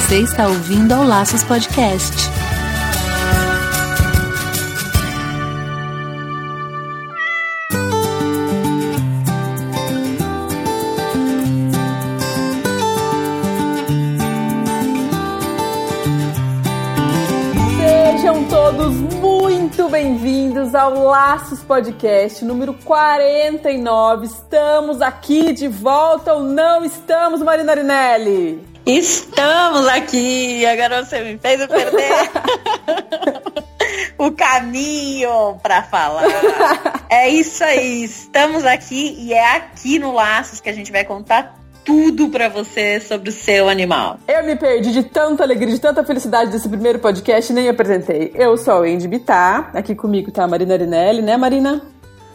Você está ouvindo ao Laços Podcast. Sejam todos muito bem-vindos ao Laços Podcast número 49. Estamos aqui de volta ou não estamos, Marina Arinelli? Estamos aqui! Agora você me fez perder o caminho para falar. É isso aí, estamos aqui e é aqui no Laços que a gente vai contar tudo para você sobre o seu animal. Eu me perdi de tanta alegria, de tanta felicidade desse primeiro podcast, nem apresentei. Eu sou a Andy Bittar, aqui comigo tá a Marina Arinelli, né Marina?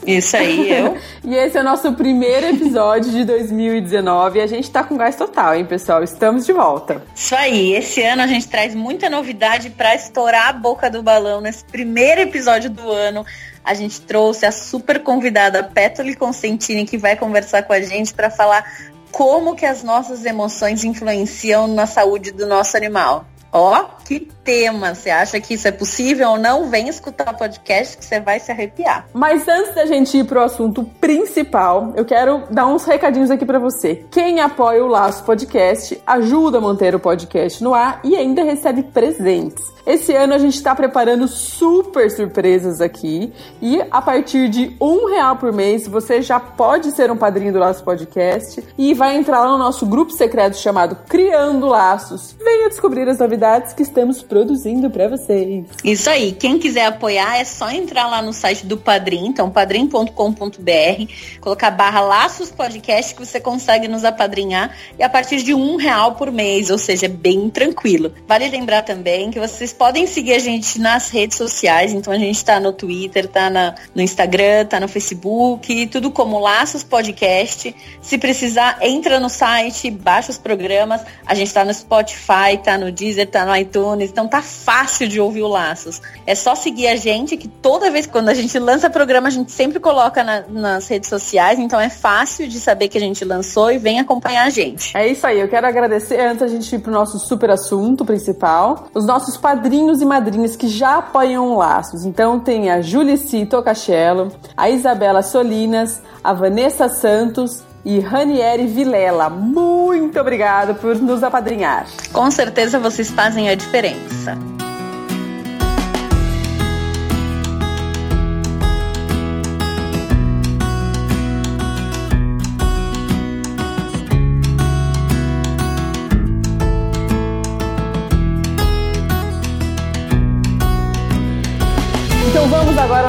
Isso aí, eu. e esse é o nosso primeiro episódio de 2019 e a gente tá com gás total, hein, pessoal? Estamos de volta. Isso aí, esse ano a gente traz muita novidade para estourar a boca do balão nesse primeiro episódio do ano. A gente trouxe a super convidada Petoli Consentini que vai conversar com a gente para falar como que as nossas emoções influenciam na saúde do nosso animal. Ó, oh, que tema! Você acha que isso é possível ou não? Vem escutar o podcast que você vai se arrepiar. Mas antes da gente ir pro assunto principal, eu quero dar uns recadinhos aqui para você. Quem apoia o Laço Podcast ajuda a manter o podcast no ar e ainda recebe presentes. Esse ano a gente está preparando super surpresas aqui e a partir de um real por mês você já pode ser um padrinho do Laço Podcast e vai entrar lá no nosso grupo secreto chamado Criando Laços. Venha descobrir as novidades que estamos produzindo para vocês. Isso aí. Quem quiser apoiar é só entrar lá no site do Padrim, então padrim.com.br, colocar barra Laços Podcast que você consegue nos apadrinhar e a partir de um real por mês, ou seja, bem tranquilo. Vale lembrar também que vocês podem seguir a gente nas redes sociais, então a gente tá no Twitter, tá na, no Instagram, tá no Facebook, tudo como Laços Podcast. Se precisar, entra no site, baixa os programas. A gente tá no Spotify, tá no Deezer, tá no iTunes, então tá fácil de ouvir o Laços. É só seguir a gente, que toda vez quando a gente lança programa, a gente sempre coloca na, nas redes sociais, então é fácil de saber que a gente lançou e vem acompanhar a gente. É isso aí, eu quero agradecer antes a gente ir pro nosso super assunto principal, os nossos padrinhos e madrinhas que já apoiam laços. Então tem a Julici Tocachello, a Isabela Solinas, a Vanessa Santos e Ranieri Vilela. Muito obrigada por nos apadrinhar. Com certeza vocês fazem a diferença.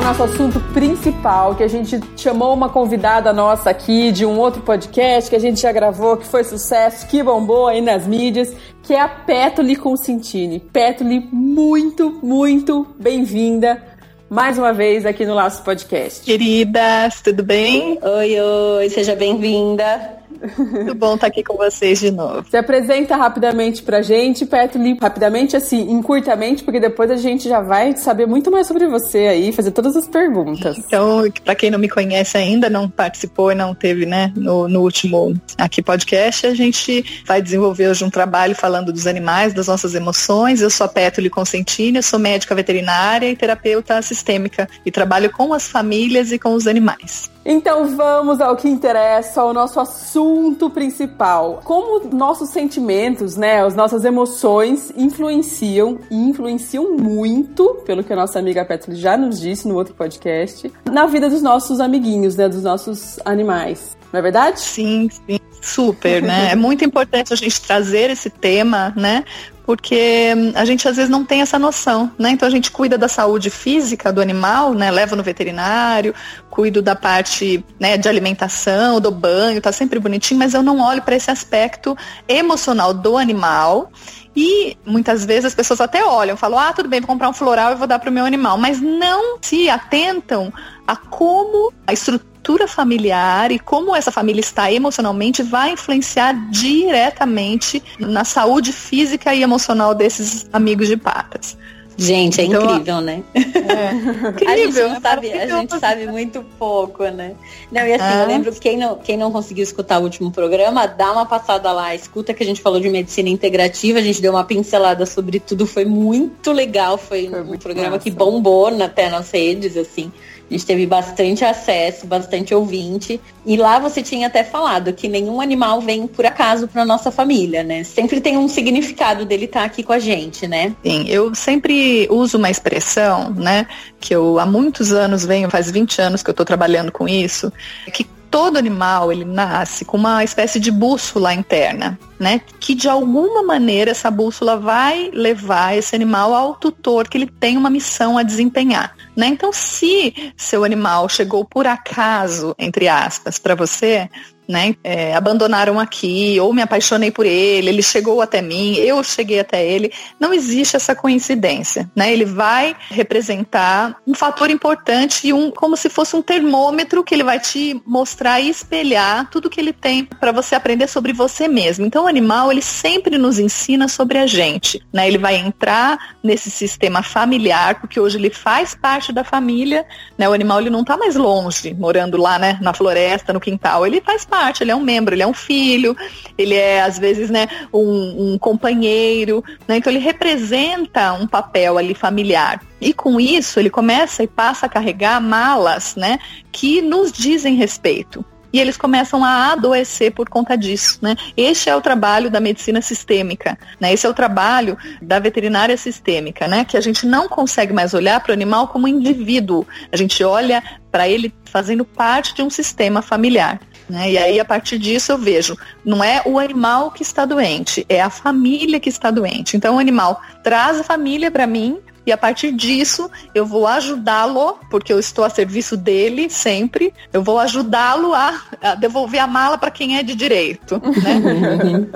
Nosso assunto principal, que a gente chamou uma convidada nossa aqui de um outro podcast que a gente já gravou, que foi sucesso, que bombou aí nas mídias, que é a Petoli Consentini. Petoli, muito, muito bem-vinda mais uma vez aqui no Laço Podcast. Queridas, tudo bem? Oi, oi, seja bem-vinda. Muito bom estar aqui com vocês de novo. Se apresenta rapidamente pra gente, Petli, rapidamente assim, encurtamente, porque depois a gente já vai saber muito mais sobre você aí, fazer todas as perguntas. Então, para quem não me conhece ainda, não participou e não teve, né, no, no último aqui podcast, a gente vai desenvolver hoje um trabalho falando dos animais, das nossas emoções. Eu sou a Petli Consentini, eu sou médica veterinária e terapeuta sistêmica e trabalho com as famílias e com os animais. Então vamos ao que interessa, ao nosso assunto principal. Como nossos sentimentos, né, as nossas emoções influenciam e influenciam muito, pelo que a nossa amiga Petri já nos disse no outro podcast, na vida dos nossos amiguinhos, né, dos nossos animais. Não é verdade? Sim, sim. Super, né? É muito importante a gente trazer esse tema, né? Porque hum, a gente às vezes não tem essa noção, né? Então a gente cuida da saúde física do animal, né? Leva no veterinário, cuido da parte né, de alimentação, do banho, tá sempre bonitinho, mas eu não olho para esse aspecto emocional do animal. E muitas vezes as pessoas até olham, falam, ah, tudo bem, vou comprar um floral e vou dar para o meu animal, mas não se atentam a como a estrutura estrutura familiar e como essa família está emocionalmente vai influenciar diretamente na saúde física e emocional desses amigos de patas. Gente, é então, incrível, né? É. incrível, a gente, sabe, a gente sabe muito pouco, né? Não, e assim, é. eu lembro que quem não, quem não conseguiu escutar o último programa, dá uma passada lá, escuta que a gente falou de medicina integrativa, a gente deu uma pincelada sobre tudo, foi muito legal, foi, foi um programa massa. que bombou até nas redes, assim. A gente teve bastante acesso, bastante ouvinte. E lá você tinha até falado que nenhum animal vem por acaso para nossa família, né? Sempre tem um significado dele estar tá aqui com a gente, né? Sim, eu sempre uso uma expressão, né? Que eu há muitos anos venho, faz 20 anos que eu estou trabalhando com isso, que todo animal ele nasce com uma espécie de bússola interna, né? Que de alguma maneira essa bússola vai levar esse animal ao tutor que ele tem uma missão a desempenhar, né? Então, se seu animal chegou por acaso, entre aspas, para você, né? É, abandonaram aqui, ou me apaixonei por ele, ele chegou até mim, eu cheguei até ele. Não existe essa coincidência, né? Ele vai representar um fator importante e um como se fosse um termômetro que ele vai te mostrar e espelhar tudo que ele tem para você aprender sobre você mesmo. Então o animal ele sempre nos ensina sobre a gente, né? Ele vai entrar nesse sistema familiar porque hoje ele faz parte da família, né? O animal ele não está mais longe, morando lá, né, na floresta, no quintal, ele faz parte parte, ele é um membro, ele é um filho, ele é, às vezes, né, um, um companheiro, né? Então ele representa um papel ali familiar. E com isso ele começa e passa a carregar malas, né, que nos dizem respeito e eles começam a adoecer por conta disso, né? Este é o trabalho da medicina sistêmica, né? Esse é o trabalho da veterinária sistêmica, né? Que a gente não consegue mais olhar para o animal como indivíduo, a gente olha para ele fazendo parte de um sistema familiar. Né? E aí, a partir disso, eu vejo, não é o animal que está doente, é a família que está doente. Então, o animal traz a família para mim, e a partir disso eu vou ajudá-lo, porque eu estou a serviço dele sempre, eu vou ajudá-lo a, a, devolver a mala para quem é de direito. Né?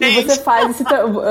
e você faz esse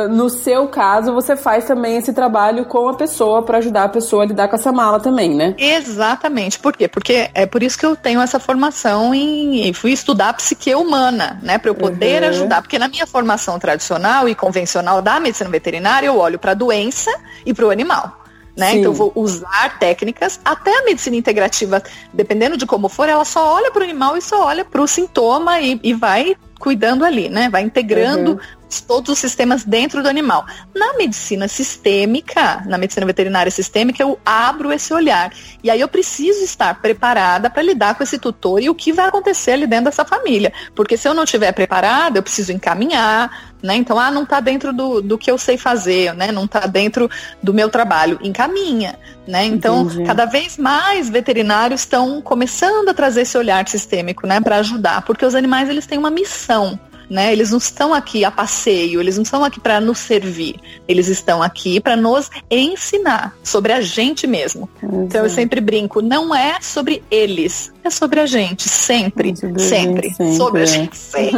no seu caso, você faz também esse trabalho com a pessoa para ajudar a pessoa a lidar com essa mala também, né? Exatamente. Por quê? Porque é por isso que eu tenho essa formação em fui estudar psique humana, né, para eu poder uhum. ajudar, porque na minha formação tradicional e convencional da medicina veterinária eu olho para a doença e para o animal né? Sim. Então eu vou usar técnicas, até a medicina integrativa, dependendo de como for, ela só olha para o animal e só olha para o sintoma e, e vai cuidando ali, né? Vai integrando uhum todos os sistemas dentro do animal. Na medicina sistêmica, na medicina veterinária sistêmica, eu abro esse olhar. E aí eu preciso estar preparada para lidar com esse tutor e o que vai acontecer ali dentro dessa família. Porque se eu não estiver preparada, eu preciso encaminhar, né? Então, ah, não está dentro do, do que eu sei fazer, né? Não está dentro do meu trabalho. Encaminha, né? Então, Entendi. cada vez mais veterinários estão começando a trazer esse olhar sistêmico, né? Para ajudar. Porque os animais, eles têm uma missão né? Eles não estão aqui a passeio, eles não estão aqui para nos servir, eles estão aqui para nos ensinar sobre a gente mesmo. Uhum. Então eu sempre brinco, não é sobre eles, é sobre a gente, sempre, sobre sempre, sempre, sobre a gente, sempre.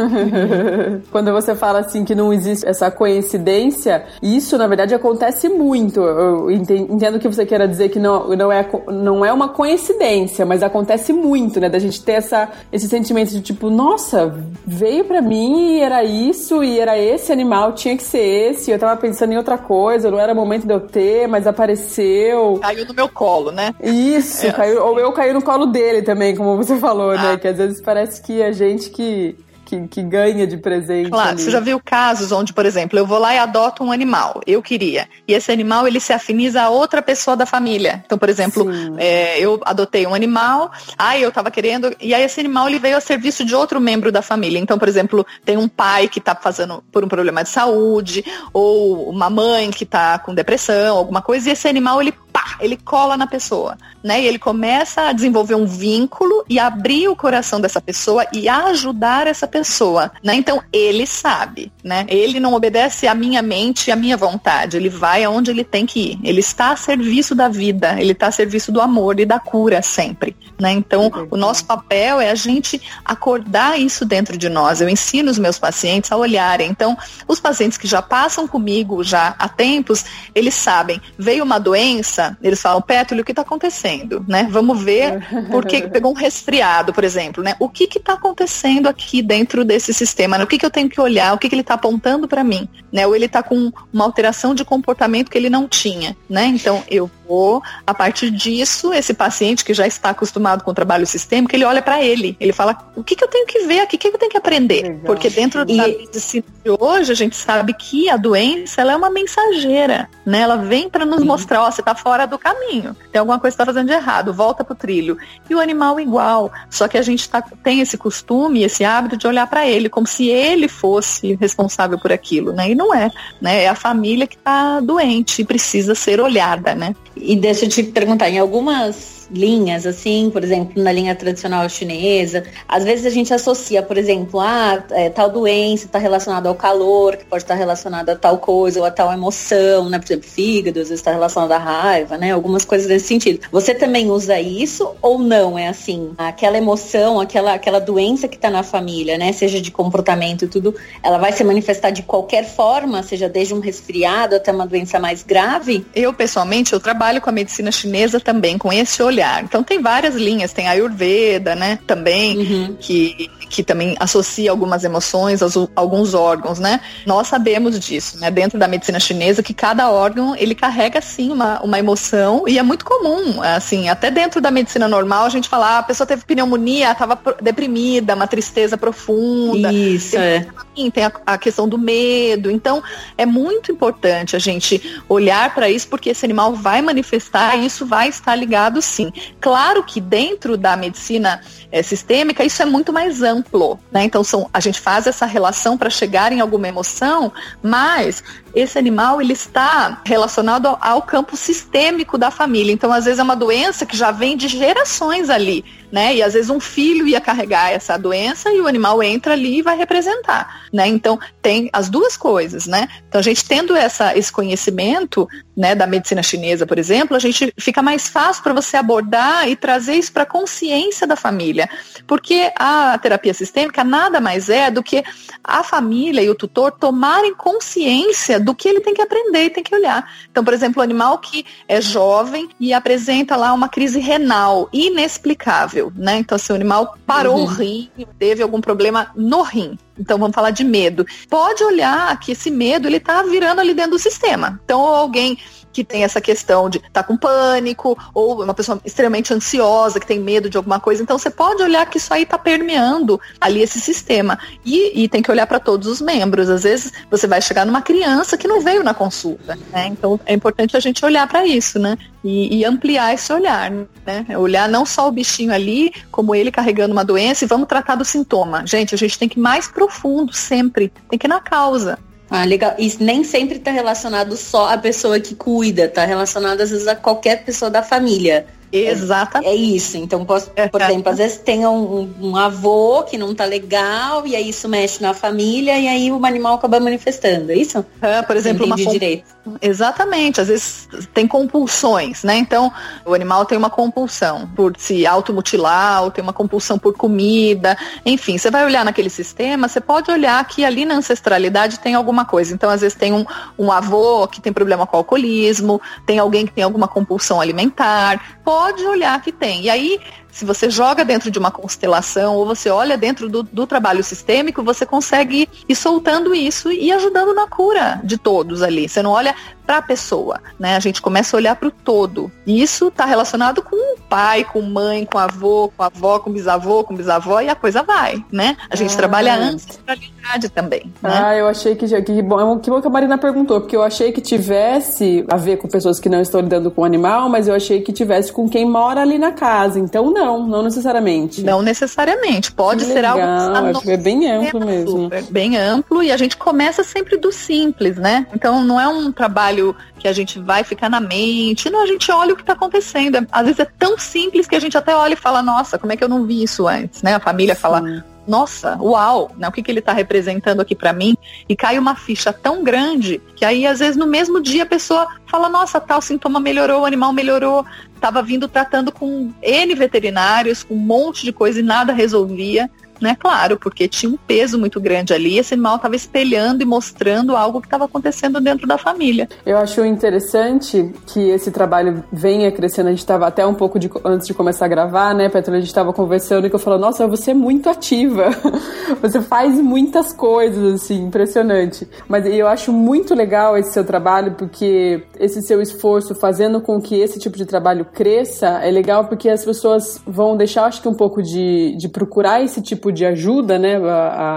Quando você fala assim que não existe essa coincidência, isso na verdade acontece muito. Eu entendo que você queira dizer que não, não, é, não é uma coincidência, mas acontece muito, né? Da gente ter essa, esse sentimento de tipo, nossa, veio para mim e era isso, e era esse animal, tinha que ser esse, eu tava pensando em outra coisa, não era momento de eu ter, mas apareceu. Caiu no meu colo, né? Isso, é, caiu, ou eu caí no colo dele também, como você falou, né? ah. Que às vezes parece que a gente que que, que ganha de presente. Claro, ali. você já viu casos onde, por exemplo, eu vou lá e adoto um animal, eu queria, e esse animal ele se afiniza a outra pessoa da família. Então, por exemplo, é, eu adotei um animal, aí eu tava querendo, e aí esse animal ele veio a serviço de outro membro da família. Então, por exemplo, tem um pai que tá fazendo por um problema de saúde, ou uma mãe que tá com depressão, alguma coisa, e esse animal ele pá, ele cola na pessoa, né? E ele começa a desenvolver um vínculo e abrir o coração dessa pessoa e ajudar essa pessoa, né? Então ele sabe, né? Ele não obedece à minha mente e à minha vontade, ele vai aonde ele tem que ir. Ele está a serviço da vida, ele está a serviço do amor e da cura sempre, né? Então o nosso papel é a gente acordar isso dentro de nós. Eu ensino os meus pacientes a olharem. Então os pacientes que já passam comigo já há tempos, eles sabem, veio uma doença eles falam, Pétulio, o que está acontecendo? Né? Vamos ver por que pegou um resfriado, por exemplo. Né? O que está acontecendo aqui dentro desse sistema? Né? O que, que eu tenho que olhar? O que, que ele está apontando para mim? Né? Ou ele está com uma alteração de comportamento que ele não tinha. Né? Então, eu vou, a partir disso, esse paciente que já está acostumado com o trabalho sistêmico, ele olha para ele. Ele fala, o que, que eu tenho que ver aqui? O que, que eu tenho que aprender? Legal. Porque dentro e... da medicina de hoje, a gente sabe que a doença ela é uma mensageira. Né? Ela vem para nos Sim. mostrar, ó, você está fora do caminho. Tem alguma coisa que está fazendo de errado, volta pro trilho. E o animal igual. Só que a gente tá, tem esse costume, esse hábito de olhar para ele como se ele fosse responsável por aquilo, né? E não é, né? É a família que está doente e precisa ser olhada, né? E deixa eu te perguntar, em algumas linhas, assim, por exemplo, na linha tradicional chinesa. Às vezes a gente associa, por exemplo, ah, é, tal doença está relacionada ao calor, que pode estar relacionada a tal coisa, ou a tal emoção, né? Por exemplo, fígado, às vezes está relacionada à raiva, né? Algumas coisas nesse sentido. Você também usa isso ou não? É assim, aquela emoção, aquela, aquela doença que está na família, né? Seja de comportamento e tudo, ela vai se manifestar de qualquer forma, seja desde um resfriado até uma doença mais grave? Eu, pessoalmente, eu trabalho com a medicina chinesa também, com esse olhar olhar. Então tem várias linhas, tem a Ayurveda, né, também, uhum. que, que também associa algumas emoções aos alguns órgãos, né? Nós sabemos disso, né, dentro da medicina chinesa, que cada órgão, ele carrega, sim, uma, uma emoção, e é muito comum, assim, até dentro da medicina normal, a gente fala, ah, a pessoa teve pneumonia, estava deprimida, uma tristeza profunda. Isso, tem, é. Tem a, a questão do medo, então é muito importante a gente olhar para isso, porque esse animal vai manifestar e isso vai estar ligado, sim. Claro que dentro da medicina é, sistêmica isso é muito mais amplo, né? Então são, a gente faz essa relação para chegar em alguma emoção, mas esse animal ele está relacionado ao, ao, campo sistêmico da família. Então, às vezes é uma doença que já vem de gerações ali, né? E às vezes um filho ia carregar essa doença e o animal entra ali e vai representar, né? Então, tem as duas coisas, né? Então, a gente tendo essa, esse conhecimento, né, da medicina chinesa, por exemplo, a gente fica mais fácil para você abordar e trazer isso para a consciência da família, porque a terapia sistêmica nada mais é do que a família e o tutor tomarem consciência do que ele tem que aprender e tem que olhar. Então, por exemplo, o animal que é jovem e apresenta lá uma crise renal inexplicável, né? Então, se assim, o animal parou uhum. o rim, teve algum problema no rim. Então vamos falar de medo. Pode olhar que esse medo ele tá virando ali dentro do sistema. Então alguém que tem essa questão de tá com pânico, ou uma pessoa extremamente ansiosa, que tem medo de alguma coisa. Então você pode olhar que isso aí está permeando ali esse sistema. E, e tem que olhar para todos os membros. Às vezes você vai chegar numa criança que não veio na consulta. Né? Então é importante a gente olhar para isso, né? E, e, ampliar esse olhar, né? Olhar não só o bichinho ali, como ele carregando uma doença, e vamos tratar do sintoma. Gente, a gente tem que ir mais profundo sempre, tem que ir na causa. Ah, legal. E nem sempre está relacionado só à pessoa que cuida, está relacionado às vezes a qualquer pessoa da família. Exatamente. É, é isso. Então, posso, por exemplo, às vezes tem um, um, avô que não tá legal, e aí isso mexe na família, e aí o animal acaba manifestando, é isso? É, por exemplo, uma direito. Exatamente, às vezes tem compulsões, né? Então, o animal tem uma compulsão por se automutilar, ou tem uma compulsão por comida, enfim, você vai olhar naquele sistema, você pode olhar que ali na ancestralidade tem alguma coisa. Então, às vezes tem um, um avô que tem problema com alcoolismo, tem alguém que tem alguma compulsão alimentar, pode olhar que tem. E aí, se você joga dentro de uma constelação ou você olha dentro do, do trabalho sistêmico, você consegue ir soltando isso e ajudando na cura de todos ali. Você não olha para a pessoa, né? A gente começa a olhar para o todo. E isso está relacionado com pai, com mãe, com avô, com avó, com bisavô, com bisavó e a coisa vai, né? A gente ah. trabalha ancestralidade também. Né? Ah, eu achei que, que bom, que bom que a Marina perguntou, porque eu achei que tivesse a ver com pessoas que não estão lidando com o animal, mas eu achei que tivesse com quem mora ali na casa. Então não, não necessariamente. Não necessariamente. Pode que ser legal, algo. Que é bem amplo mesmo. Super, bem amplo e a gente começa sempre do simples, né? Então não é um trabalho que a gente vai ficar na mente. Não, a gente olha o que está acontecendo. Às vezes é tão simples que a gente até olha e fala, nossa, como é que eu não vi isso antes? Né? A família Sim. fala, nossa, uau, né? o que, que ele está representando aqui para mim? E cai uma ficha tão grande que aí, às vezes, no mesmo dia a pessoa fala, nossa, tal sintoma melhorou, o animal melhorou, estava vindo tratando com N veterinários, com um monte de coisa e nada resolvia né? Claro, porque tinha um peso muito grande ali, esse animal estava espelhando e mostrando algo que estava acontecendo dentro da família. Eu acho interessante que esse trabalho venha crescendo. A gente estava até um pouco de, antes de começar a gravar, né, Petra? A gente estava conversando e eu falo, nossa, você é muito ativa. você faz muitas coisas, assim, impressionante. Mas eu acho muito legal esse seu trabalho, porque esse seu esforço fazendo com que esse tipo de trabalho cresça é legal porque as pessoas vão deixar, acho que, um pouco de, de procurar esse tipo de ajuda, né? A,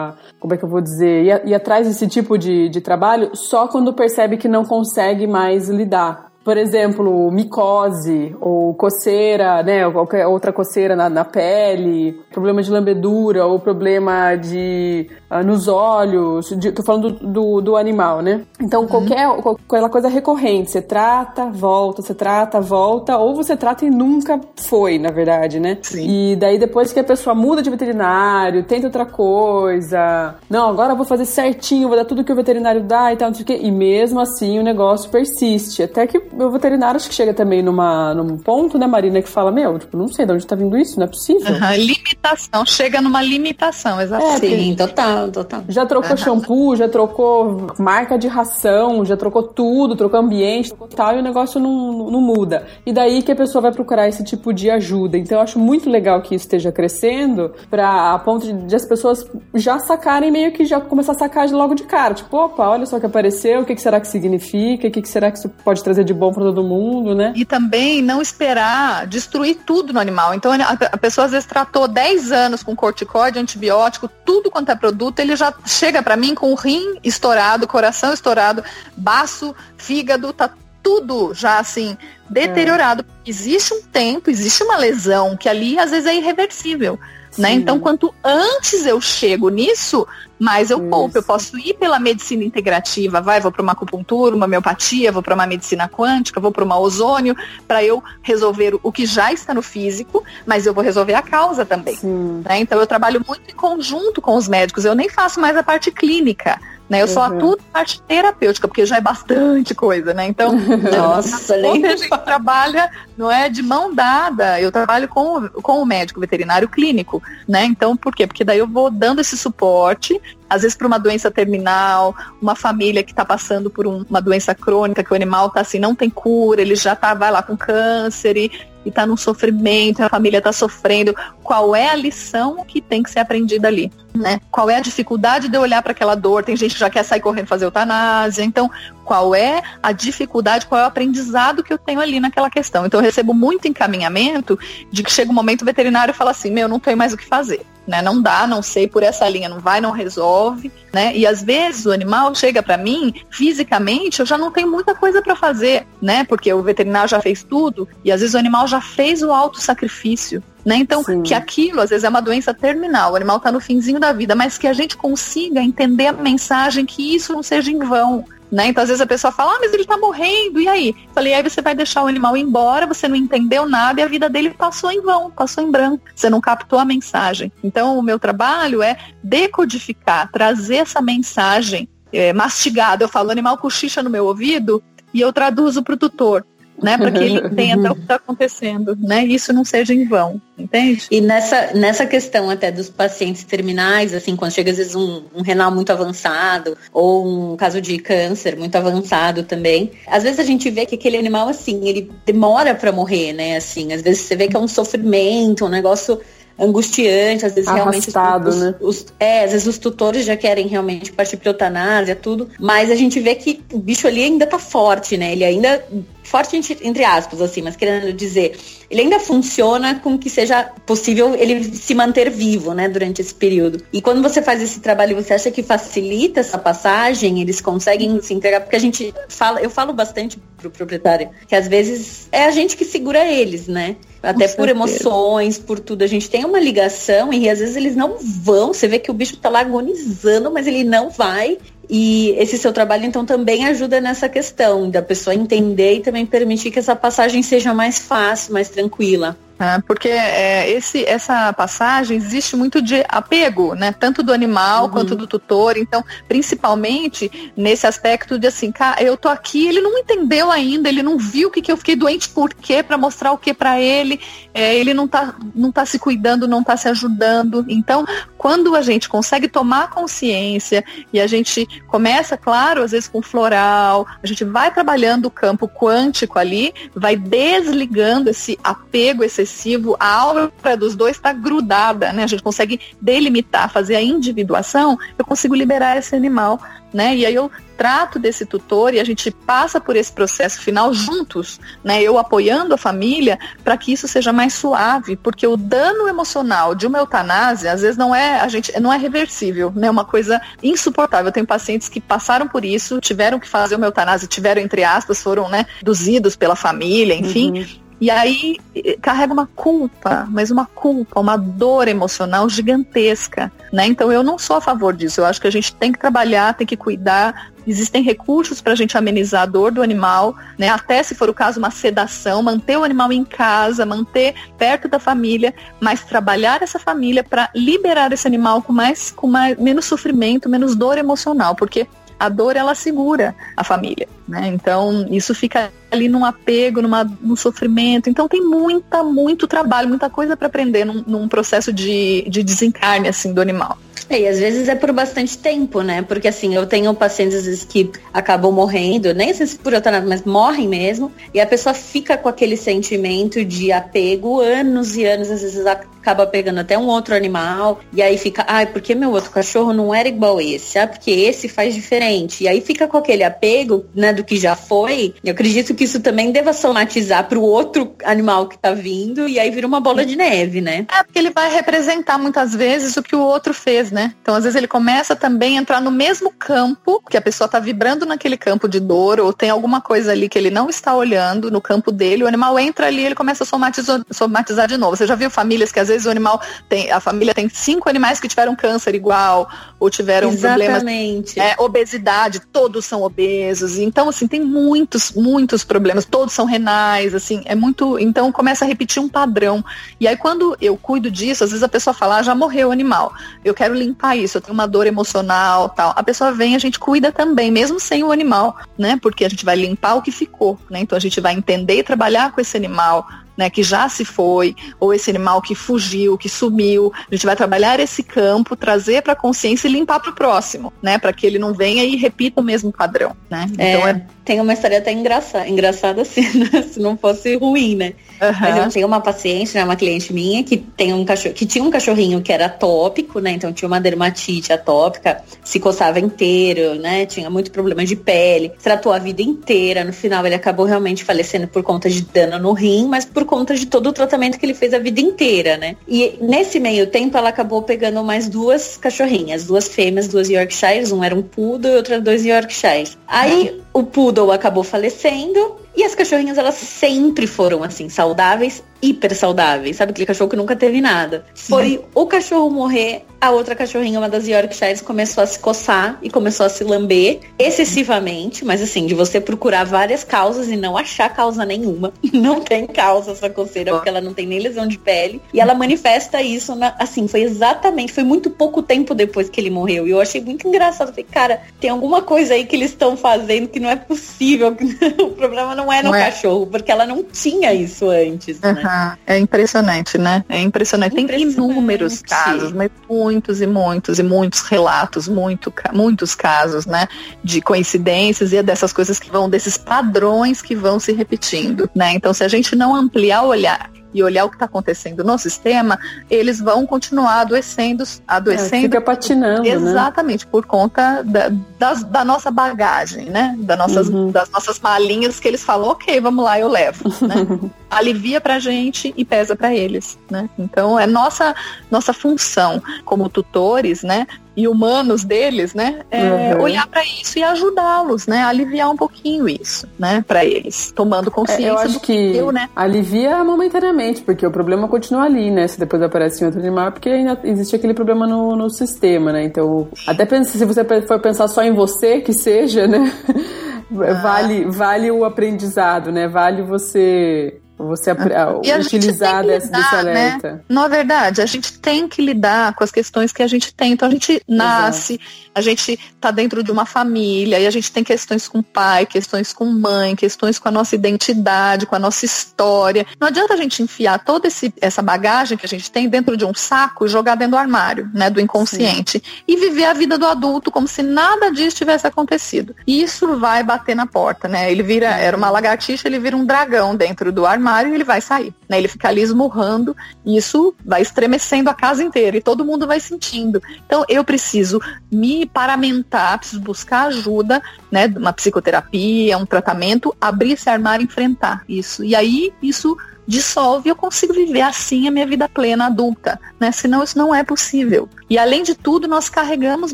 a como é que eu vou dizer? Ir atrás desse tipo de, de trabalho só quando percebe que não consegue mais lidar por exemplo, micose ou coceira, né, ou qualquer outra coceira na, na pele, problema de lambedura ou problema de uh, nos olhos, de, tô falando do, do, do animal, né? Então uhum. qualquer, qualquer coisa recorrente, você trata, volta, você trata, volta, ou você trata e nunca foi, na verdade, né? Sim. E daí depois que a pessoa muda de veterinário, tenta outra coisa, não, agora eu vou fazer certinho, vou dar tudo que o veterinário dá e tal, não sei o quê, e mesmo assim o negócio persiste, até que o veterinário acho que chega também numa, num ponto, né, Marina, que fala, meu, tipo, não sei de onde tá vindo isso, não é possível. Uhum, limitação, chega numa limitação, exatamente. É, Sim, total, total. Já trocou shampoo, já trocou marca de ração, já trocou tudo, trocou ambiente, trocou tal, e o negócio não, não muda. E daí que a pessoa vai procurar esse tipo de ajuda. Então eu acho muito legal que isso esteja crescendo, pra, a ponto de, de as pessoas já sacarem, meio que já começar a sacar logo de cara. Tipo, opa, olha só que apareceu, o que, que será que significa, o que, que será que isso pode trazer de bom para todo mundo, né? E também não esperar destruir tudo no animal. Então a pessoa às vezes tratou 10 anos com corticóide, antibiótico, tudo quanto é produto, ele já chega para mim com o rim estourado, coração estourado, baço, fígado, tá tudo já assim deteriorado. É. Existe um tempo, existe uma lesão que ali às vezes é irreversível. Né? Então, quanto antes eu chego nisso, mais eu poupo. Eu posso ir pela medicina integrativa, vai, vou para uma acupuntura, uma homeopatia, vou para uma medicina quântica, vou para uma ozônio, para eu resolver o que já está no físico, mas eu vou resolver a causa também. Né? Então, eu trabalho muito em conjunto com os médicos. Eu nem faço mais a parte clínica. Né? Eu uhum. só atuo na parte terapêutica, porque já é bastante coisa, né? Então, Nossa, nem... a gente trabalha, não é de mão dada, eu trabalho com, com o médico veterinário clínico, né? Então, por quê? Porque daí eu vou dando esse suporte, às vezes para uma doença terminal, uma família que está passando por um, uma doença crônica, que o animal está assim, não tem cura, ele já tá, vai lá com câncer e, está num sofrimento, a família está sofrendo. Qual é a lição que tem que ser aprendida ali? Né? Qual é a dificuldade de eu olhar para aquela dor? Tem gente que já quer sair correndo fazer eutanásia. Então, qual é a dificuldade, qual é o aprendizado que eu tenho ali naquela questão? Então, eu recebo muito encaminhamento de que chega um momento o veterinário fala assim: meu, não tenho mais o que fazer né? Não dá, não sei por essa linha, não vai, não resolve, né? E às vezes o animal chega para mim, fisicamente, eu já não tenho muita coisa para fazer, né? Porque o veterinário já fez tudo e às vezes o animal já fez o auto sacrifício, né? Então, Sim. que aquilo às vezes é uma doença terminal, o animal está no finzinho da vida, mas que a gente consiga entender a mensagem que isso não seja em vão, né? Então, às vezes a pessoa fala, ah, mas ele tá morrendo, e aí? Falei, aí você vai deixar o animal embora, você não entendeu nada e a vida dele passou em vão, passou em branco. Você não captou a mensagem. Então, o meu trabalho é decodificar, trazer essa mensagem é, mastigada. Eu falo, o animal cochicha no meu ouvido e eu traduzo para o tutor né? Para que ele entenda o que está acontecendo, né? Isso não seja em vão, entende? E nessa, nessa questão até dos pacientes terminais, assim, quando chega às vezes um, um renal muito avançado ou um caso de câncer muito avançado também, às vezes a gente vê que aquele animal, assim, ele demora para morrer, né? Assim, às vezes você vê que é um sofrimento, um negócio angustiante, às vezes Arrastado, realmente os, né? os, é, às vezes os tutores já querem realmente partir para eutanásia, tudo, mas a gente vê que o bicho ali ainda tá forte, né? Ele ainda forte entre aspas, assim, mas querendo dizer, ele ainda funciona com que seja possível ele se manter vivo, né, durante esse período. E quando você faz esse trabalho, você acha que facilita essa passagem? Eles conseguem se entregar? Porque a gente fala, eu falo bastante pro proprietário, que às vezes é a gente que segura eles, né? Até por emoções, por tudo. A gente tem uma ligação e às vezes eles não vão. Você vê que o bicho tá lá agonizando, mas ele não vai. E esse seu trabalho, então, também ajuda nessa questão da pessoa entender e também permitir que essa passagem seja mais fácil, mais tranquila. Né? Porque é, esse, essa passagem existe muito de apego, né? Tanto do animal uhum. quanto do tutor. Então, principalmente nesse aspecto de assim, cara, eu tô aqui, ele não entendeu ainda, ele não viu o que, que eu fiquei doente por quê, para mostrar o que para ele, é, ele não tá, não tá se cuidando, não tá se ajudando. Então, quando a gente consegue tomar consciência e a gente começa, claro, às vezes com floral, a gente vai trabalhando o campo quântico ali, vai desligando esse apego excessivo, a aura dos dois está grudada, né? A gente consegue delimitar, fazer a individuação, eu consigo liberar esse animal né? E aí eu trato desse tutor e a gente passa por esse processo final juntos, né? Eu apoiando a família para que isso seja mais suave, porque o dano emocional de uma eutanásia às vezes não é a gente não é reversível, né? Uma coisa insuportável. Eu tenho pacientes que passaram por isso, tiveram que fazer uma eutanásia, tiveram entre aspas, foram, né, induzidos pela família, enfim. Uhum. E aí carrega uma culpa, mas uma culpa, uma dor emocional gigantesca, né? Então eu não sou a favor disso. Eu acho que a gente tem que trabalhar, tem que cuidar. Existem recursos para a gente amenizar a dor do animal, né? Até se for o caso uma sedação, manter o animal em casa, manter perto da família, mas trabalhar essa família para liberar esse animal com mais, com mais menos sofrimento, menos dor emocional, porque a dor ela segura a família, né? Então isso fica ali num apego, numa, num sofrimento. Então tem muita, muito trabalho, muita coisa para aprender num, num, processo de, de desencarne assim do animal. É, e às vezes é por bastante tempo, né? Porque assim, eu tenho pacientes às vezes que acabam morrendo, nem sei se por eutanásia, mas morrem mesmo, e a pessoa fica com aquele sentimento de apego anos e anos, às vezes acaba pegando até um outro animal, e aí fica, ai, porque meu outro cachorro não era igual esse? Ah, porque esse faz diferente. E aí fica com aquele apego, né, do que já foi. Eu acredito que isso também deva somatizar pro outro animal que tá vindo, e aí vira uma bola de neve, né? É, porque ele vai representar muitas vezes o que o outro fez, né? Então, às vezes, ele começa também a entrar no mesmo campo, que a pessoa tá vibrando naquele campo de dor, ou tem alguma coisa ali que ele não está olhando no campo dele, o animal entra ali ele começa a somatizar, somatizar de novo. Você já viu famílias que às vezes o animal tem, a família tem cinco animais que tiveram câncer igual, ou tiveram Exatamente. problemas, é, obesidade, todos são obesos. Então, assim, tem muitos, muitos problemas, todos são renais, assim, é muito, então começa a repetir um padrão. E aí quando eu cuido disso, às vezes a pessoa fala, ah, já morreu o animal. Eu quero limpar isso, eu tenho uma dor emocional, tal. A pessoa vem, a gente cuida também, mesmo sem o animal, né? Porque a gente vai limpar o que ficou, né? Então a gente vai entender e trabalhar com esse animal, né, que já se foi, ou esse animal que fugiu, que sumiu. A gente vai trabalhar esse campo, trazer para a consciência e limpar para o próximo, né, para que ele não venha e repita o mesmo padrão, né? Então é, é... tem uma história até engraçada, engraçada assim, né? se não fosse ruim, né? Uhum. Mas eu tenho uma paciente, né, uma cliente minha que tem um cachorro, que tinha um cachorrinho que era atópico, né? Então tinha uma dermatite atópica, se coçava inteiro, né? Tinha muito problema de pele, tratou a vida inteira. No final ele acabou realmente falecendo por conta de dano no rim, mas por conta de todo o tratamento que ele fez a vida inteira, né? E nesse meio tempo ela acabou pegando mais duas cachorrinhas, duas fêmeas, duas Yorkshires, um era um poodle e outra dois Yorkshires. Aí o poodle acabou falecendo e as cachorrinhas, elas sempre foram assim, saudáveis hiper saudáveis, sabe? Aquele cachorro que nunca teve nada. Foi o cachorro morrer, a outra cachorrinha, uma das Yorkshires, começou a se coçar e começou a se lamber excessivamente, mas assim, de você procurar várias causas e não achar causa nenhuma. Não tem causa essa coceira, porque ela não tem nem lesão de pele. E ela manifesta isso, na, assim, foi exatamente, foi muito pouco tempo depois que ele morreu. E eu achei muito engraçado. Falei, cara, tem alguma coisa aí que eles estão fazendo que não é possível. o problema não é no não é. cachorro, porque ela não tinha isso antes, uhum. né? é impressionante, né? É impressionante. Tem inúmeros casos, mas muitos e muitos e muitos relatos, muito, muitos casos, né? De coincidências e é dessas coisas que vão, desses padrões que vão se repetindo, né? Então, se a gente não ampliar o olhar e olhar o que está acontecendo no sistema, eles vão continuar adoecendo, adoecendo. É, fica patinando, né? Exatamente, né? por conta da, da, da, nossa bagagem, né? Das nossas, uhum. das nossas malinhas que eles falam, ok, vamos lá, eu levo, né? Alivia pra gente e pesa para eles, né? Então, é nossa, nossa função como tutores, né? E humanos deles, né? É, uhum. Olhar para isso e ajudá-los, né? Aliviar um pouquinho isso, né? Para eles, tomando consciência. É, eu acho que eu, né? alivia momentaneamente, porque o problema continua ali, né? Se depois aparece em outro animal, porque ainda existe aquele problema no, no sistema, né? Então, até pensa, se você for pensar só em você, que seja, né? Ah. Vale, vale o aprendizado, né? Vale você você ah, utilizar desse, lidar, desse né? alerta. Né? Na verdade, a gente tem que lidar com as questões que a gente tem. Então a gente nasce, Exato. a gente está dentro de uma família e a gente tem questões com pai, questões com mãe, questões com a nossa identidade, com a nossa história. Não adianta a gente enfiar toda esse, essa bagagem que a gente tem dentro de um saco e jogar dentro do armário, né, do inconsciente, Sim. e viver a vida do adulto como se nada disso tivesse acontecido. E isso vai bater na porta, né? Ele vira, era uma lagartixa, ele vira um dragão dentro do armário e ele vai sair, né? Ele fica ali esmurrando e isso vai estremecendo a casa inteira e todo mundo vai sentindo. Então eu preciso me paramentar, preciso buscar ajuda, né? Uma psicoterapia, um tratamento, abrir esse armário e enfrentar isso. E aí isso dissolve eu consigo viver assim a minha vida plena adulta, né? Senão isso não é possível. E além de tudo, nós carregamos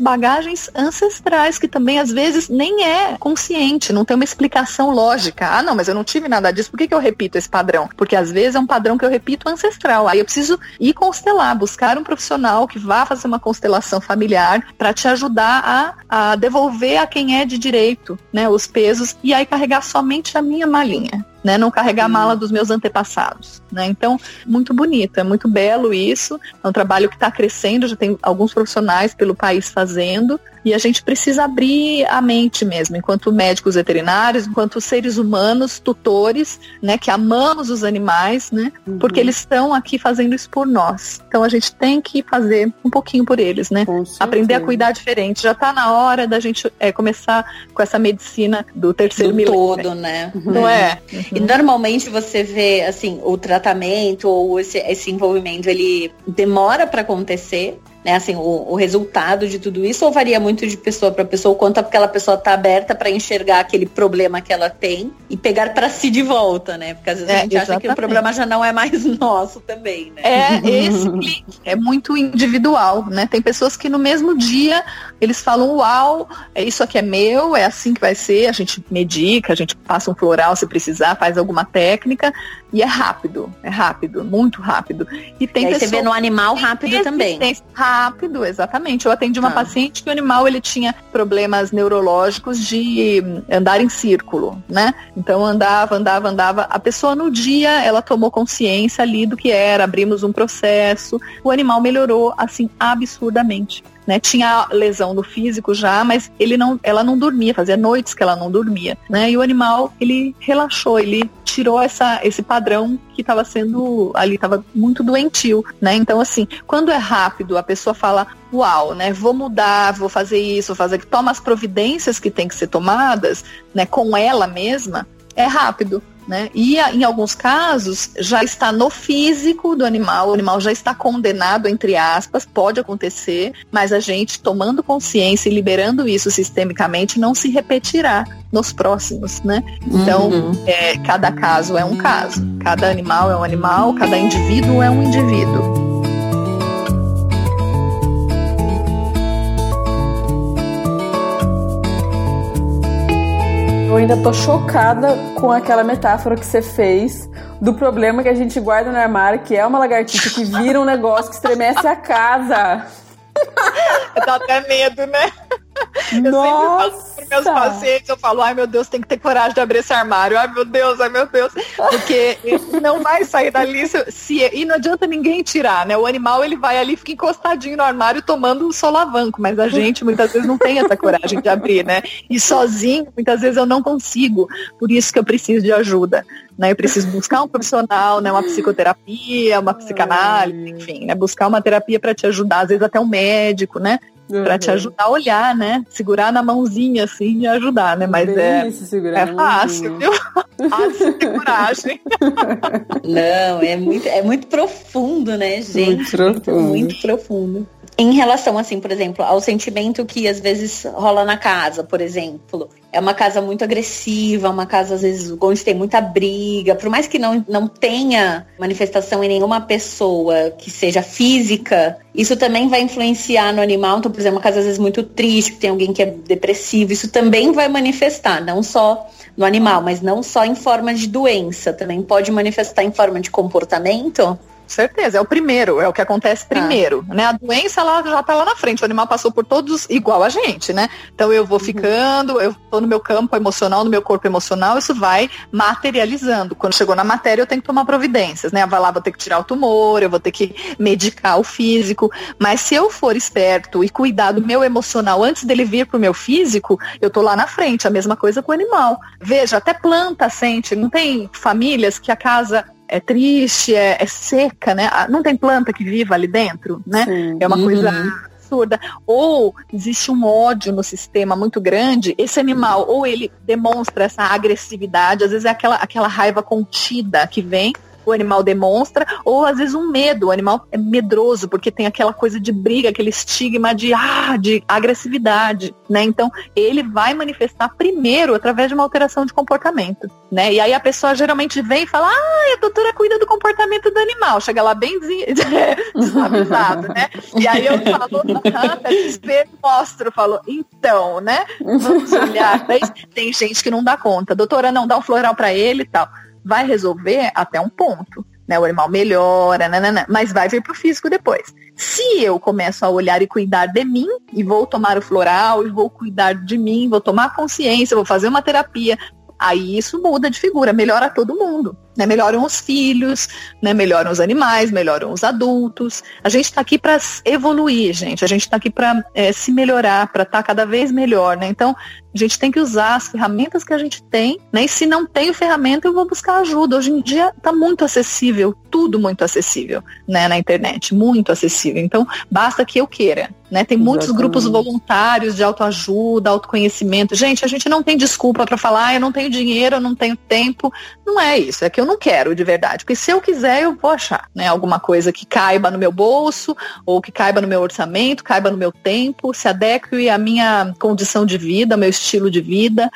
bagagens ancestrais que também às vezes nem é consciente, não tem uma explicação lógica. Ah, não, mas eu não tive nada disso, por que, que eu repito esse padrão? Porque às vezes é um padrão que eu repito ancestral. Aí eu preciso ir constelar, buscar um profissional que vá fazer uma constelação familiar para te ajudar a, a devolver a quem é de direito, né, os pesos e aí carregar somente a minha malinha né? Não carregar a mala dos meus antepassados, né? Então, muito bonito, é muito belo isso. É um trabalho que está crescendo, já tem alguns profissionais pelo país fazendo. E a gente precisa abrir a mente mesmo, enquanto médicos veterinários, enquanto seres humanos, tutores, né, que amamos os animais, né, uhum. porque eles estão aqui fazendo isso por nós. Então a gente tem que fazer um pouquinho por eles, né? Aprender a cuidar diferente. Já está na hora da gente é, começar com essa medicina do terceiro do milênio. todo, né? Não é? Uhum. E normalmente você vê, assim, o tratamento ou esse, esse envolvimento, ele demora para acontecer, né, assim, o, o, resultado de tudo isso ou varia muito de pessoa para pessoa, o quanto aquela pessoa tá aberta para enxergar aquele problema que ela tem e pegar para si de volta, né? Porque às vezes é, a gente exatamente. acha que o problema já não é mais nosso também, né? É, esse é muito individual, né? Tem pessoas que no mesmo dia eles falam, uau, é isso aqui é meu, é assim que vai ser, a gente medica, a gente passa um floral se precisar, faz alguma técnica, e é rápido, é rápido, muito rápido. E tem e aí pessoas... você vê no animal rápido também. Rápido, exatamente. Eu atendi uma ah. paciente que o animal ele tinha problemas neurológicos de andar em círculo, né? Então andava, andava, andava. A pessoa no dia ela tomou consciência ali do que era, abrimos um processo. O animal melhorou assim absurdamente né? Tinha lesão no físico já, mas ele não, ela não dormia, fazia noites que ela não dormia, né? E o animal, ele relaxou, ele tirou essa, esse padrão que estava sendo ali, estava muito doentio, né? Então, assim, quando é rápido, a pessoa fala, uau, né? Vou mudar, vou fazer isso, vou fazer toma as providências que tem que ser tomadas, né? Com ela mesma, é rápido. Né? E em alguns casos já está no físico do animal, o animal já está condenado, entre aspas, pode acontecer, mas a gente tomando consciência e liberando isso sistemicamente não se repetirá nos próximos, né? Então, uhum. é, cada caso é um caso, cada animal é um animal, cada indivíduo é um indivíduo. Ainda tô chocada com aquela metáfora que você fez do problema que a gente guarda no armário, que é uma lagartixa que vira um negócio que estremece a casa. Tô até medo, né? Eu Nossa. sempre falo para meus pacientes, eu falo, ai meu Deus, tem que ter coragem de abrir esse armário. Ai meu Deus, ai meu Deus. Porque ele não vai sair dali se, se, e não adianta ninguém tirar, né? O animal ele vai ali, fica encostadinho no armário tomando um solavanco, mas a gente muitas vezes não tem essa coragem de abrir, né? E sozinho, muitas vezes eu não consigo. Por isso que eu preciso de ajuda. Né? Eu preciso buscar um profissional, né? Uma psicoterapia, uma psicanálise, enfim, né? Buscar uma terapia para te ajudar, às vezes até um médico, né? Uhum. Para te ajudar a olhar, né? Segurar na mãozinha assim e ajudar, né? Mas é, é fácil, viu? fácil coragem. Não, é muito, é muito profundo, né, gente? Muito profundo. Muito, muito profundo em relação, assim, por exemplo, ao sentimento que às vezes rola na casa, por exemplo. É uma casa muito agressiva, uma casa, às vezes, onde tem muita briga. Por mais que não, não tenha manifestação em nenhuma pessoa que seja física, isso também vai influenciar no animal. Então, por exemplo, uma casa, às vezes, muito triste, que tem alguém que é depressivo, isso também vai manifestar, não só no animal, mas não só em forma de doença, também pode manifestar em forma de comportamento. Certeza. É o primeiro, é o que acontece tá. primeiro, ah. né? A doença ela já tá lá na frente. O animal passou por todos igual a gente, né? Então eu vou uhum. ficando, eu tô no meu campo emocional, no meu corpo emocional, isso vai materializando. Quando chegou na matéria, eu tenho que tomar providências, né? Vai lá, vou ter que tirar o tumor, eu vou ter que medicar o físico. Mas se eu for esperto e cuidar do meu emocional antes dele vir pro meu físico, eu tô lá na frente. A mesma coisa com o animal. Veja, até planta sente. Não tem famílias que a casa é triste, é, é, seca, né? Ah, não tem planta que viva ali dentro, né? Sim. É uma uhum. coisa absurda. Ou existe um ódio no sistema muito grande, esse animal, ou ele demonstra essa agressividade, às vezes é aquela, aquela raiva contida que vem, o animal demonstra, ou às vezes um medo, o animal é medroso, porque tem aquela coisa de briga, aquele estigma de, ah, de agressividade, né? Então, ele vai manifestar primeiro através de uma alteração de comportamento, né? E aí a pessoa geralmente vem e fala, ah, a doutora cuida do comportamento do animal, chega lá bem desavisado, né? E aí eu falo, ah, desespero, mostro, falo, então, né? Vamos olhar. tem gente que não dá conta, doutora, não, dá um floral para ele e tal vai resolver até um ponto. Né, o animal melhora, nanana, mas vai vir para o físico depois. Se eu começo a olhar e cuidar de mim, e vou tomar o floral, e vou cuidar de mim, vou tomar consciência, vou fazer uma terapia, aí isso muda de figura, melhora todo mundo né? Melhoram os filhos, né? Melhoram os animais, melhoram os adultos. A gente está aqui para evoluir, gente. A gente está aqui para é, se melhorar, para estar tá cada vez melhor, né? Então, a gente tem que usar as ferramentas que a gente tem, né? E se não tenho ferramenta, eu vou buscar ajuda. Hoje em dia está muito acessível, tudo muito acessível, né? Na internet, muito acessível. Então, basta que eu queira, né? Tem muitos Exatamente. grupos voluntários de autoajuda, autoconhecimento. Gente, a gente não tem desculpa para falar, ah, eu não tenho dinheiro, eu não tenho tempo. Não é isso, é que eu não quero de verdade. Porque se eu quiser, eu vou achar, né? Alguma coisa que caiba no meu bolso, ou que caiba no meu orçamento, caiba no meu tempo, se adeque à minha condição de vida, ao meu estilo de vida.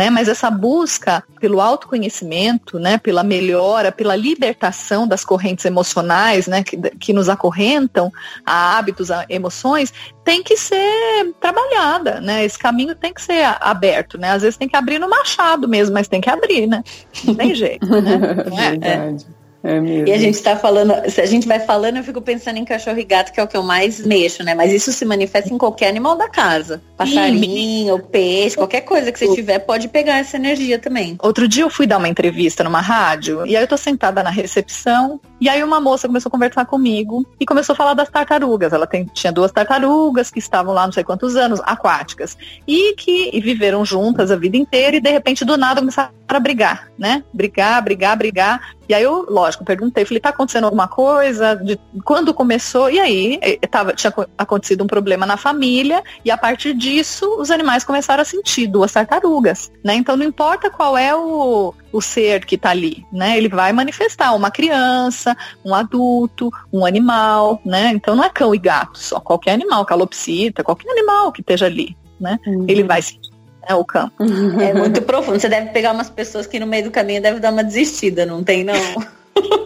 Né? Mas essa busca pelo autoconhecimento, né? pela melhora, pela libertação das correntes emocionais né? que, que nos acorrentam a hábitos, a emoções, tem que ser trabalhada, né? Esse caminho tem que ser aberto, né? Às vezes tem que abrir no machado mesmo, mas tem que abrir, né? Não tem jeito, né? é? Verdade. É. É e a gente está falando, se a gente vai falando, eu fico pensando em cachorro e gato, que é o que eu mais mexo, né? Mas isso se manifesta em qualquer animal da casa. Passarinho, peixe, qualquer coisa que você tiver, pode pegar essa energia também. Outro dia eu fui dar uma entrevista numa rádio, e aí eu tô sentada na recepção, e aí uma moça começou a conversar comigo e começou a falar das tartarugas. Ela tem, tinha duas tartarugas que estavam lá não sei quantos anos, aquáticas, e que e viveram juntas a vida inteira, e de repente do nada começaram a brigar, né? Brigar, brigar, brigar. E aí eu, lógico, perguntei, falei, tá acontecendo alguma coisa? De quando começou? E aí tava, tinha acontecido um problema na família e a partir disso os animais começaram a sentir duas tartarugas, né? Então não importa qual é o, o ser que está ali, né? Ele vai manifestar uma criança, um adulto, um animal, né? Então não é cão e gato só, qualquer animal, calopsita, qualquer animal que esteja ali, né? Uhum. Ele vai sentir é o campo. É muito profundo. Você deve pegar umas pessoas que no meio do caminho deve dar uma desistida, não tem não?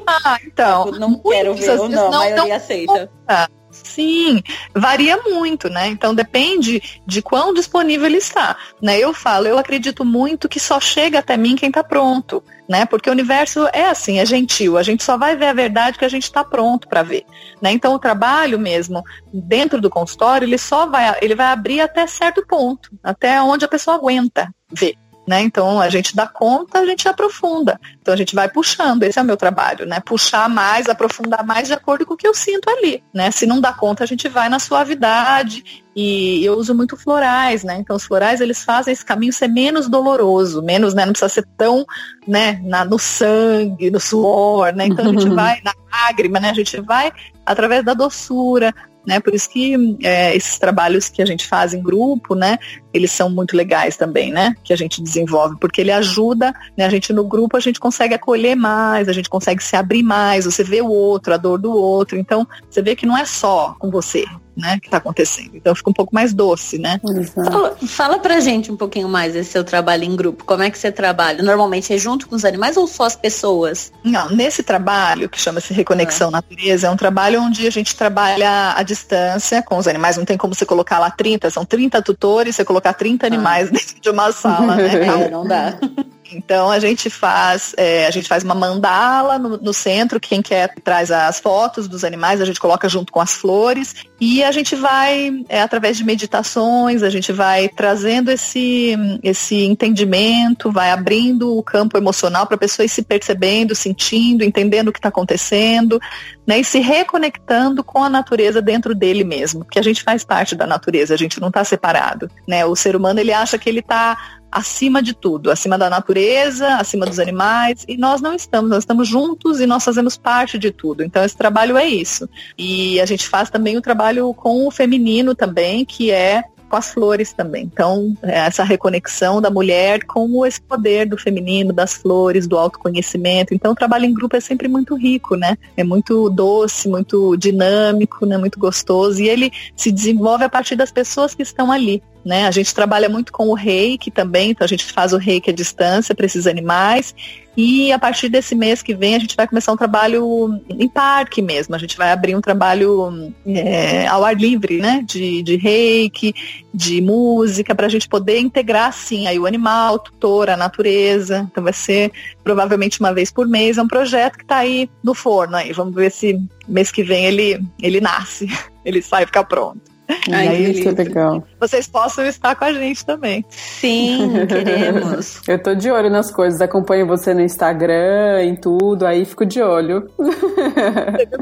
Ah, então. Tipo, não quero ver ou não, a maioria não aceita. Sim, varia muito, né? Então depende de quão disponível ele está. Né? Eu falo, eu acredito muito que só chega até mim quem está pronto, né? Porque o universo é assim, é gentil. A gente só vai ver a verdade que a gente está pronto para ver, né? Então o trabalho mesmo dentro do consultório ele só vai, ele vai abrir até certo ponto, até onde a pessoa aguenta ver. Né? Então a gente dá conta, a gente aprofunda. Então a gente vai puxando, esse é o meu trabalho, né? Puxar mais, aprofundar mais de acordo com o que eu sinto ali, né? Se não dá conta, a gente vai na suavidade e eu uso muito florais, né? Então os florais eles fazem esse caminho ser menos doloroso, menos, né? Não precisa ser tão, né? Na, no sangue, no suor, né? Então a gente vai na lágrima, né? A gente vai através da doçura, né? Por isso que é, esses trabalhos que a gente faz em grupo, né? Eles são muito legais também, né? Que a gente desenvolve, porque ele ajuda, né? A gente no grupo a gente consegue acolher mais, a gente consegue se abrir mais, você vê o outro, a dor do outro. Então, você vê que não é só com você, né, que está acontecendo. Então fica um pouco mais doce, né? Fala, fala pra gente um pouquinho mais desse seu trabalho em grupo. Como é que você trabalha? Normalmente é junto com os animais ou só as pessoas? Não, nesse trabalho, que chama-se Reconexão ah. Natureza, é um trabalho onde a gente trabalha à distância com os animais. Não tem como você colocar lá 30, são 30 tutores, você colocar 30 ah. animais dentro de uma sala, né? É, não dá. Então a gente faz, é, a gente faz uma mandala no, no, centro, quem quer traz as fotos dos animais, a gente coloca junto com as flores e a gente vai, é, através de meditações, a gente vai trazendo esse, esse entendimento, vai abrindo o campo emocional para a pessoa ir se percebendo, sentindo, entendendo o que está acontecendo, né, e se reconectando com a natureza dentro dele mesmo, porque a gente faz parte da natureza, a gente não está separado, né? O ser humano ele acha que ele está acima de tudo, acima da natureza, acima dos animais, e nós não estamos, nós estamos juntos e nós fazemos parte de tudo. Então esse trabalho é isso. E a gente faz também o trabalho com o feminino também, que é com as flores também. Então, é essa reconexão da mulher com esse poder do feminino, das flores, do autoconhecimento. Então, o trabalho em grupo é sempre muito rico, né? É muito doce, muito dinâmico, né? Muito gostoso. E ele se desenvolve a partir das pessoas que estão ali. Né? A gente trabalha muito com o reiki também, então a gente faz o reiki à distância para esses animais. E a partir desse mês que vem a gente vai começar um trabalho em parque mesmo. A gente vai abrir um trabalho é, ao ar livre, né? De, de reiki, de música, para a gente poder integrar sim aí o animal, o tutor, a natureza. Então vai ser provavelmente uma vez por mês. É um projeto que está aí no forno aí. Vamos ver se mês que vem ele, ele nasce, ele sai ficar pronto. Ai, isso é legal. Vocês possam estar com a gente também. Sim, queremos. Eu tô de olho nas coisas, acompanho você no Instagram, em tudo, aí fico de olho.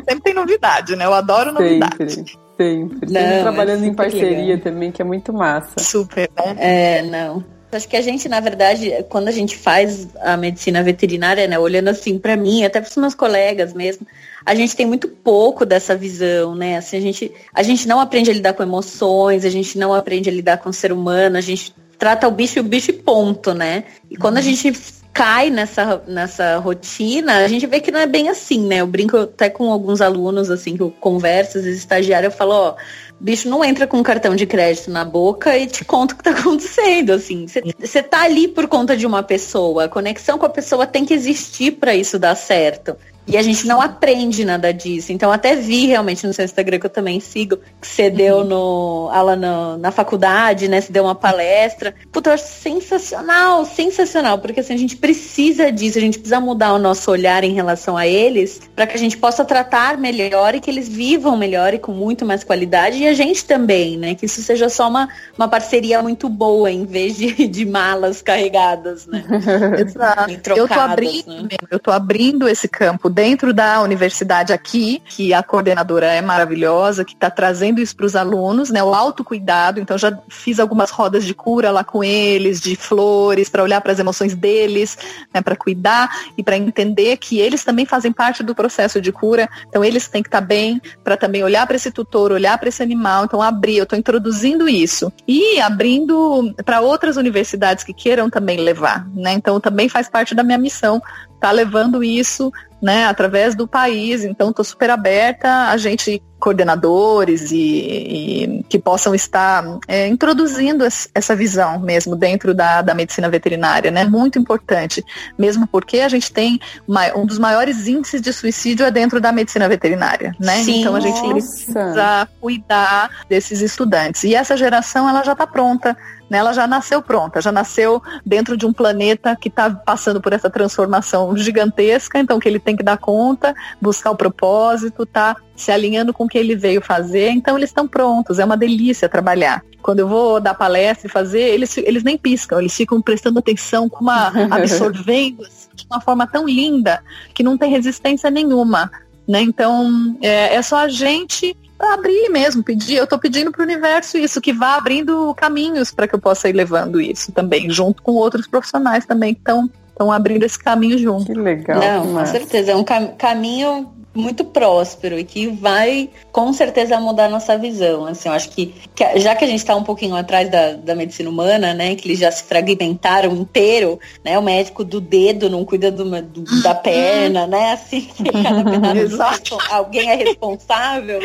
Sempre tem novidade, né? Eu adoro novidade. Sempre. Sempre. Não, trabalhando em parceria legal. também, que é muito massa. Super, né? É, não. Acho que a gente, na verdade, quando a gente faz a medicina veterinária, né, olhando assim para mim, até para os meus colegas mesmo, a gente tem muito pouco dessa visão, né? Assim, a gente, a gente não aprende a lidar com emoções, a gente não aprende a lidar com o ser humano, a gente trata o bicho e o bicho e ponto, né? E quando a uhum. gente cai nessa, nessa rotina, a gente vê que não é bem assim, né? Eu brinco até com alguns alunos, assim, que eu converso, às vezes estagiário, eu falo, ó, bicho não entra com um cartão de crédito na boca e te conta o que tá acontecendo, assim. Você tá ali por conta de uma pessoa, a conexão com a pessoa tem que existir para isso dar certo. E a gente não aprende nada disso. Então, até vi realmente no seu Instagram, que eu também sigo, que você deu uhum. no, aula no, na faculdade, né? Você deu uma palestra. Puta, eu acho sensacional, sensacional. Porque assim, a gente precisa disso, a gente precisa mudar o nosso olhar em relação a eles, para que a gente possa tratar melhor e que eles vivam melhor e com muito mais qualidade. E a gente também, né? Que isso seja só uma, uma parceria muito boa, em vez de, de malas carregadas, né? Exato. eu tô abrindo, né? eu tô abrindo esse campo dentro da universidade aqui, que a coordenadora é maravilhosa, que está trazendo isso para os alunos, né? O autocuidado. Então já fiz algumas rodas de cura lá com eles, de flores, para olhar para as emoções deles, né? Para cuidar e para entender que eles também fazem parte do processo de cura. Então eles têm que estar tá bem para também olhar para esse tutor, olhar para esse animal. Então abrir, eu estou introduzindo isso e abrindo para outras universidades que queiram também levar, né? Então também faz parte da minha missão tá levando isso né, através do país. Então, estou super aberta a gente, coordenadores e, e que possam estar é, introduzindo essa visão mesmo dentro da, da medicina veterinária, né? Muito importante, mesmo porque a gente tem uma, um dos maiores índices de suicídio é dentro da medicina veterinária, né? Sim, então a gente nossa. precisa cuidar desses estudantes. E essa geração ela já está pronta né, ela já nasceu pronta, já nasceu dentro de um planeta que está passando por essa transformação gigantesca, então que ele tem que dar conta, buscar o propósito, tá se alinhando com o que ele veio fazer, então eles estão prontos, é uma delícia trabalhar. Quando eu vou dar palestra e fazer, eles, eles nem piscam, eles ficam prestando atenção, com uma, absorvendo de uma forma tão linda que não tem resistência nenhuma. Né? Então, é, é só a gente abrir mesmo, pedir. Eu estou pedindo para o universo isso, que vá abrindo caminhos para que eu possa ir levando isso também, junto com outros profissionais também que estão estão abrindo esse caminho junto. Que legal. Não, com certeza. É um cam caminho muito próspero e que vai com certeza mudar a nossa visão. Assim, eu acho que, que já que a gente está um pouquinho atrás da, da medicina humana, né, que eles já se fragmentaram inteiro, né, o médico do dedo não cuida do, do da perna, né, assim, cada pedaço alguém é responsável.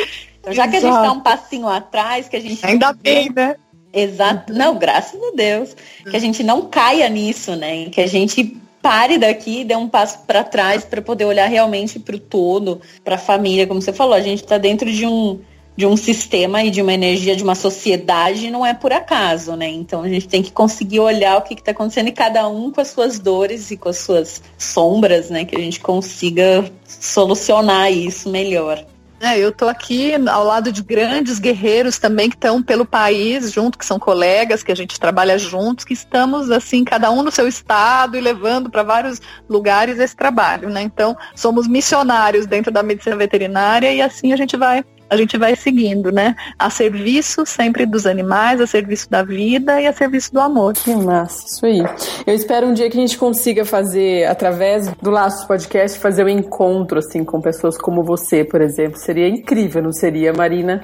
Então, já que a gente está um passinho atrás, que a gente. Ainda bem, né? Exato. Não, graças a Deus. Que a gente não caia nisso, né? Que a gente pare daqui e dê um passo para trás para poder olhar realmente para o todo, para a família, como você falou. A gente está dentro de um de um sistema e de uma energia de uma sociedade não é por acaso, né? Então a gente tem que conseguir olhar o que está acontecendo e cada um com as suas dores e com as suas sombras, né? Que a gente consiga solucionar isso melhor. É, eu estou aqui ao lado de grandes guerreiros também que estão pelo país junto, que são colegas, que a gente trabalha juntos, que estamos assim, cada um no seu estado e levando para vários lugares esse trabalho, né? Então, somos missionários dentro da medicina veterinária e assim a gente vai a gente vai seguindo, né? A serviço sempre dos animais, a serviço da vida e a serviço do amor. Que massa, isso aí. Eu espero um dia que a gente consiga fazer, através do Laços Podcast, fazer um encontro, assim, com pessoas como você, por exemplo. Seria incrível, não seria, Marina?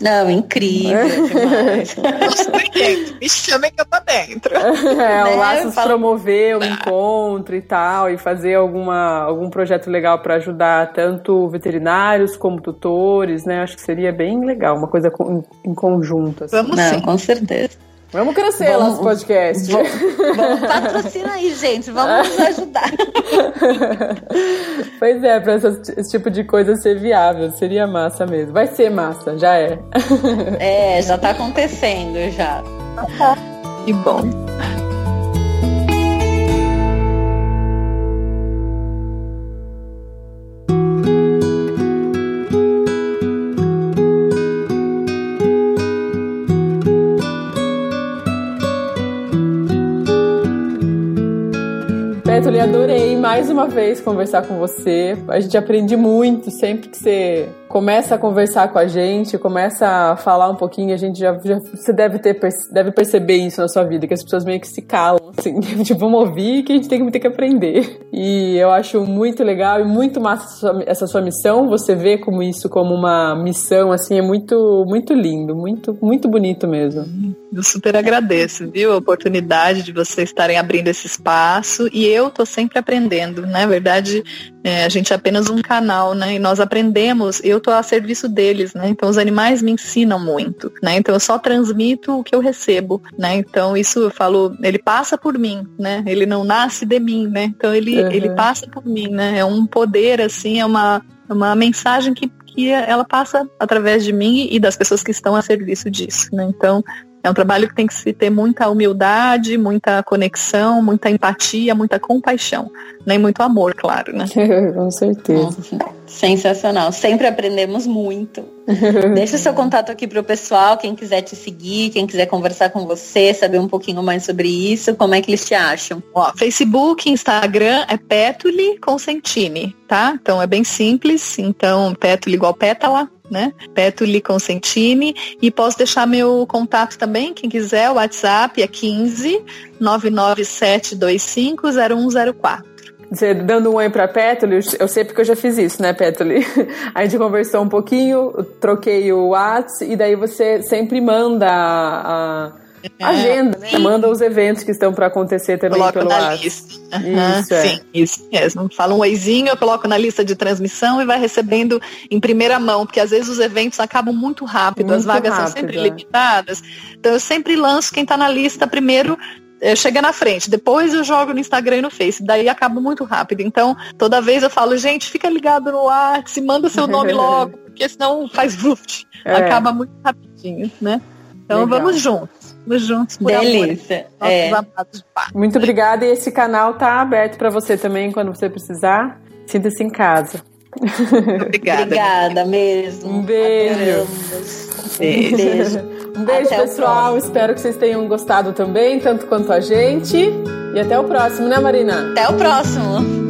Não, incrível demais. Me chamem que eu tô dentro. É, o né? Laços falo... promover um encontro e tal, e fazer alguma, algum projeto legal para ajudar tanto veterinários como tutores, né? Acho que seria bem legal, uma coisa em, conjunto. Assim. Vamos Não, sim. com certeza. Vamos crescer vamos, nosso podcast. Vamos, vamos, patrocina aí, gente. Vamos nos ajudar. pois é, para esse tipo de coisa ser viável, seria massa mesmo. Vai ser massa, já é. é, já tá acontecendo já. Que bom. Mais uma vez conversar com você. A gente aprende muito sempre que você começa a conversar com a gente, começa a falar um pouquinho, a gente já, já você deve ter deve perceber isso na sua vida, que as pessoas meio que se calam, assim, tipo, vamos ouvir que a gente tem que ter que aprender. E eu acho muito legal e muito massa essa sua missão, você vê como isso como uma missão, assim, é muito, muito lindo, muito, muito bonito mesmo. Eu super agradeço, viu, a oportunidade de vocês estarem abrindo esse espaço e eu tô sempre aprendendo, na né? verdade, é, a gente é apenas um canal, né, e nós aprendemos, eu estou a serviço deles, né? Então os animais me ensinam muito, né? Então eu só transmito o que eu recebo, né? Então isso eu falo, ele passa por mim, né? Ele não nasce de mim, né? Então ele, uhum. ele passa por mim, né? É um poder, assim, é uma, uma mensagem que, que ela passa através de mim e das pessoas que estão a serviço disso, né? Então é um trabalho que tem que se ter muita humildade, muita conexão, muita empatia, muita compaixão, nem né? muito amor, claro, né? Com certeza. Sensacional. Sempre aprendemos muito. Deixa o seu contato aqui para o pessoal, quem quiser te seguir, quem quiser conversar com você, saber um pouquinho mais sobre isso, como é que eles te acham? Ó, Facebook, Instagram é Petuli Consentini, tá? Então é bem simples. Então, Petuli igual pétala, né? Petuli Consentini. E posso deixar meu contato também, quem quiser, o WhatsApp é 15 99725 0104. Você dando um oi pra Petuli, eu sei porque eu já fiz isso, né, Petuli? A gente conversou um pouquinho, troquei o WhatsApp e daí você sempre manda a, a agenda, né? Manda os eventos que estão para acontecer também coloco pelo na lista. Uhum, isso, é. Sim, isso mesmo. Fala um oizinho, eu coloco na lista de transmissão e vai recebendo em primeira mão, porque às vezes os eventos acabam muito rápido, muito as vagas rápido, são sempre é. limitadas. Então eu sempre lanço quem está na lista primeiro é, chega na frente. Depois eu jogo no Instagram e no Face. Daí acaba muito rápido. Então, toda vez eu falo, gente, fica ligado no WhatsApp, manda seu nome logo, porque senão faz vuft. É. Acaba muito rapidinho, né? Então Legal. vamos juntos. Vamos juntos por Delícia. Amor. É. Muito obrigada. E esse canal tá aberto para você também quando você precisar. Sinta-se em casa. Obrigada. Obrigada mesmo. Um beijo. Um beijo. Um beijo, até pessoal. Espero que vocês tenham gostado também, tanto quanto a gente. E até o próximo, né, Marina? Até o próximo.